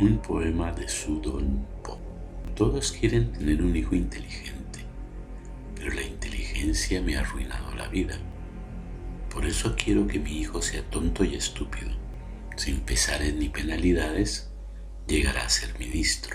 Un poema de Sudon Po. Todos quieren tener un hijo inteligente, pero la inteligencia me ha arruinado la vida. Por eso quiero que mi hijo sea tonto y estúpido. Sin pesares ni penalidades, llegará a ser ministro.